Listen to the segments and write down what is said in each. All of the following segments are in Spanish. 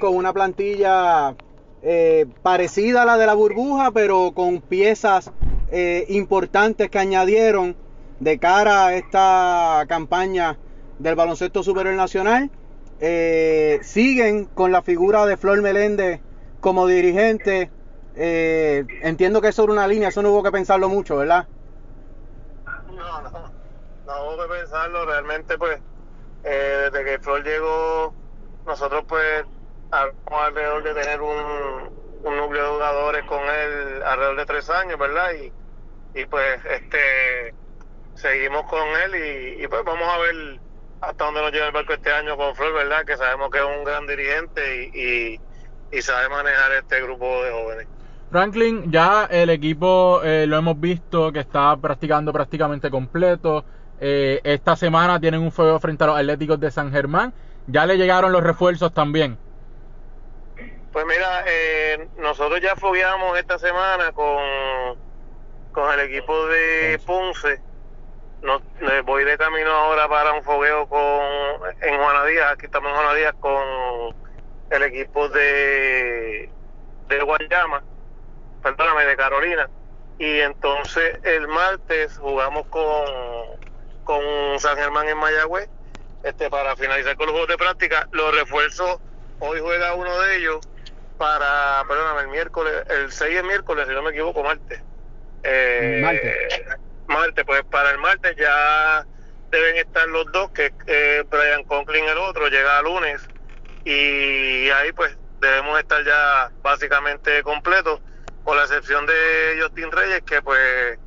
con una plantilla eh, parecida a la de la burbuja, pero con piezas eh, importantes que añadieron de cara a esta campaña del baloncesto superior nacional. Eh, siguen con la figura de Flor Meléndez como dirigente. entiendo que es sobre una línea, eso no hubo que pensarlo mucho, ¿verdad? No, no, no hubo que pensarlo. Realmente, pues, desde que Flor llegó, nosotros, pues, alrededor de tener un, núcleo de jugadores con él alrededor de tres años, ¿verdad? Y, y pues este seguimos con él y, pues vamos a ver hasta dónde nos lleva el barco este año con Flor, ¿verdad? Que sabemos que es un gran dirigente y, y, sabe manejar este grupo de jóvenes. Franklin, ya el equipo eh, lo hemos visto que está practicando prácticamente completo. Eh, esta semana tienen un fuego frente a los Atléticos de San Germán. Ya le llegaron los refuerzos también. Pues mira, eh, nosotros ya fogueamos esta semana con, con el equipo de Ponce. Nos, voy de camino ahora para un fogueo con en Juana Díaz. Aquí estamos en Juana Díaz con el equipo de, de Guayama, perdóname, de Carolina. Y entonces el martes jugamos con, con San Germán en Mayagüez este, para finalizar con los juegos de práctica. Los refuerzos, hoy juega uno de ellos para, perdóname, el miércoles, el 6 es miércoles, si no me equivoco, martes. Eh, martes. Martes, pues para el martes ya deben estar los dos, que eh, Brian Conklin el otro, llega el lunes, y ahí pues debemos estar ya básicamente completos, con la excepción de Justin Reyes, que pues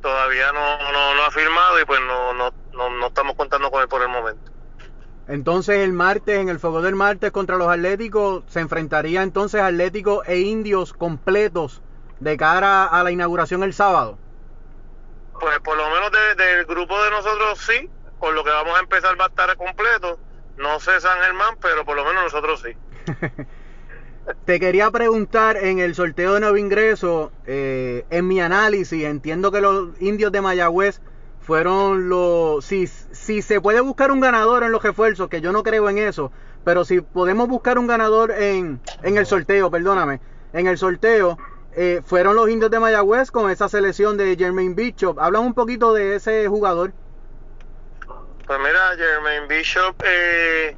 todavía no, no, no ha firmado y pues no, no, no, no estamos contando con él por el momento. Entonces el martes, en el fuego del martes contra los Atléticos, se enfrentaría entonces Atléticos e Indios completos de cara a la inauguración el sábado. Pues por lo menos del grupo de nosotros sí, con lo que vamos a empezar va a estar completo. No sé San Germán, pero por lo menos nosotros sí. Te quería preguntar en el sorteo de nuevo ingreso, eh, en mi análisis, entiendo que los indios de Mayagüez fueron los... Si, si se puede buscar un ganador en los refuerzos, que yo no creo en eso, pero si podemos buscar un ganador en, en el sorteo, perdóname, en el sorteo, eh, fueron los indios de Mayagüez con esa selección de Jermaine Bishop. Hablan un poquito de ese jugador. Pues mira, Jermaine Bishop eh,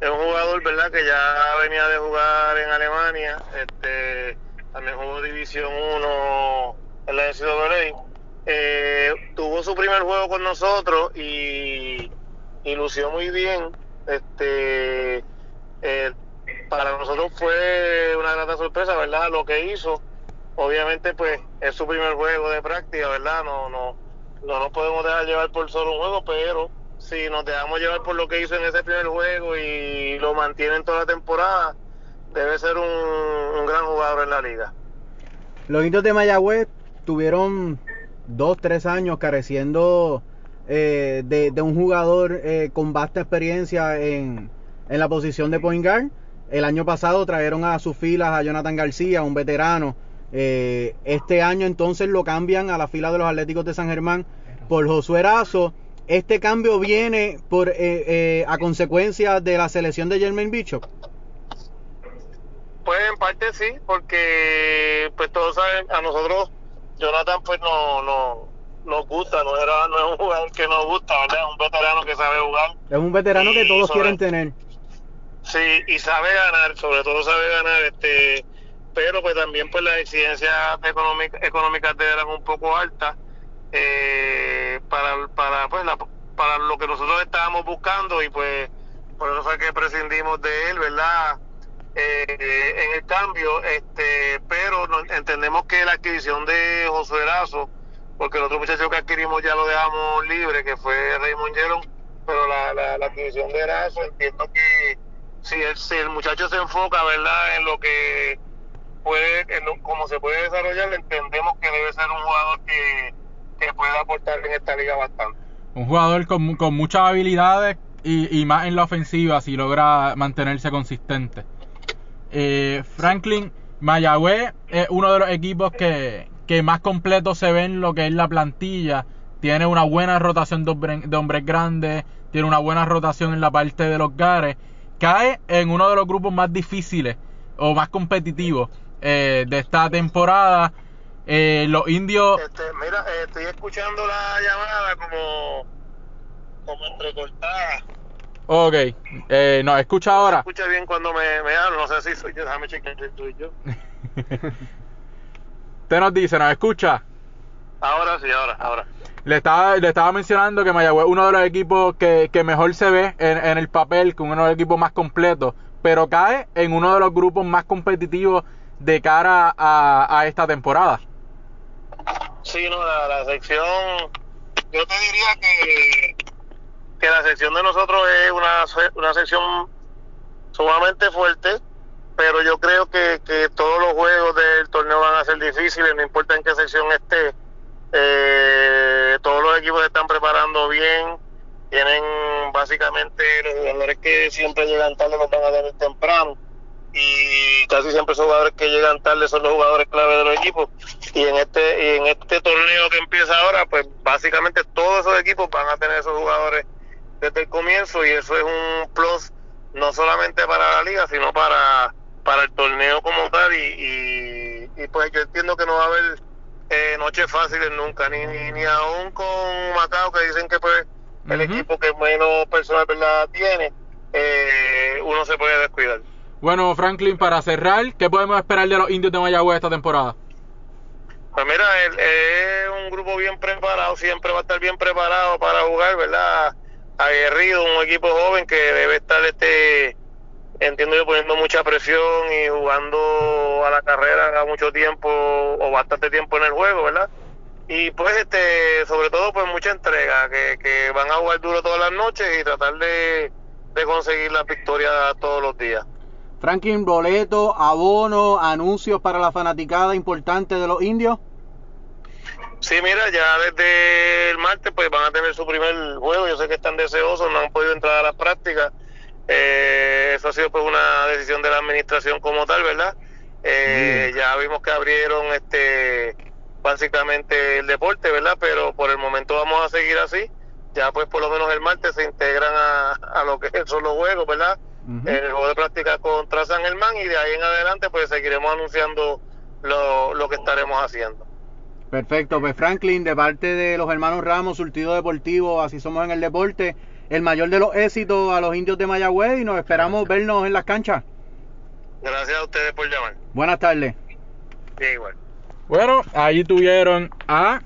es un jugador, ¿verdad? Que ya venía de jugar en Alemania. Este, también jugó División 1 en la NCAA eh, tuvo su primer juego con nosotros y, y lució muy bien. Este, eh, para nosotros fue una grata sorpresa, ¿verdad? Lo que hizo. Obviamente, pues es su primer juego de práctica, ¿verdad? No, no, no nos podemos dejar llevar por solo un juego, pero si nos dejamos llevar por lo que hizo en ese primer juego y lo mantiene en toda la temporada, debe ser un, un gran jugador en la liga. Los indios de Mayagüez tuvieron dos, tres años careciendo eh, de, un jugador eh, con vasta experiencia en, en, la posición de point guard. El año pasado trajeron a sus filas a Jonathan García, un veterano. Eh, este año entonces lo cambian a la fila de los Atléticos de San Germán por Josué Erazo. Este cambio viene por a consecuencia de la selección de Jermaine Bishop. Pues en parte sí, porque pues todos saben, a nosotros Jonathan pues no, no nos gusta, no, era, no es un jugador que nos gusta, ¿verdad? Es un veterano que sabe jugar. Es un veterano que todos quieren tener. Sí, y sabe ganar, sobre todo sabe ganar, este pero pues también pues las exigencias económicas económicas de él eran un poco altas eh, para, para, pues, la, para lo que nosotros estábamos buscando y pues por eso fue que prescindimos de él, ¿verdad? Eh, en el cambio, este, pero entendemos que la adquisición de Josué Erazo, porque el otro muchacho que adquirimos ya lo dejamos libre, que fue Raymond Yeron, pero la, la, adquisición de Erazo, entiendo que si el, si el muchacho se enfoca, ¿verdad?, en lo que puede, en cómo se puede desarrollar, entendemos que debe ser un jugador que, que puede aportar en esta liga bastante. Un jugador con, con muchas habilidades y, y más en la ofensiva si logra mantenerse consistente. Eh, Franklin, Mayagüez es uno de los equipos que, más completo se ve en lo que es la plantilla. Tiene una buena rotación de, hombres grandes, tiene una buena rotación en la parte de los gares. cae en uno de los grupos más difíciles o más competitivos eh, de esta temporada. Eh, los indios. Este, mira, estoy escuchando la llamada como, como entrecortada. Ok, eh, ¿nos escucha ahora? escucha bien cuando me, me hablo, no sé si soy yo, déjame chequear si soy yo. Usted nos dice, ¿nos escucha? Ahora sí, ahora, ahora. Le estaba, le estaba mencionando que Mayagüez es uno de los equipos que, que mejor se ve en, en el papel, que uno de los equipos más completos, pero cae en uno de los grupos más competitivos de cara a, a esta temporada. Sí, no, la, la sección, yo te diría que, que la sección de nosotros es una, una sección sumamente fuerte, pero yo creo que, que todos los juegos del torneo van a ser difíciles, no importa en qué sección esté. Eh, todos los equipos se están preparando bien, tienen básicamente los jugadores que siempre llegan tarde los van a tener temprano y casi siempre esos jugadores que llegan tarde son los jugadores clave de los equipos y en este y en este torneo que empieza ahora pues básicamente todos esos equipos van a tener esos jugadores desde el comienzo y eso es un plus no solamente para la liga sino para para el torneo como tal y, y, y, pues yo entiendo que no va a haber eh, noches fáciles nunca ni, ni ni aún con Macao que dicen que pues el equipo que menos personal verdad tiene eh, uno se puede descuidar Bueno, Franklin, para cerrar, ¿qué podemos esperar de los indios de Mayagüez esta temporada? Pues mira, es un grupo bien preparado, siempre va a estar bien preparado para jugar, ¿verdad? Aguerrido, un equipo joven que debe estar, este, entiendo yo, poniendo mucha presión y jugando a la carrera mucho tiempo o bastante tiempo en el juego, ¿verdad? Y pues, este, sobre todo, pues mucha entrega, que, que van a jugar duro todas las noches y tratar de, de conseguir la victoria todos los días. Franklin, boleto, abono, anuncios para la fanaticada importante de los indios. Sí, mira, ya desde el martes pues van a tener su primer juego. Yo sé que están deseosos, no han podido entrar a las prácticas. Eh, eso ha sido pues una decisión de la administración como tal, ¿verdad? Eh, ya vimos que abrieron este básicamente el deporte, ¿verdad? Pero por el momento vamos a seguir así. Ya pues por lo menos el martes se integran a, a lo que son los juegos, ¿verdad? El juego de práctica contra San Germán y de ahí en adelante pues seguiremos anunciando lo, lo que estaremos haciendo. Perfecto, pues Franklin, de parte de los hermanos Ramos, Surtido Deportivo, así somos en el deporte, el mayor de los éxitos a los indios de Mayagüez y nos esperamos vernos en las canchas. Gracias a ustedes por llamar. Buenas tardes. Sí, igual. Bueno, ahí tuvieron a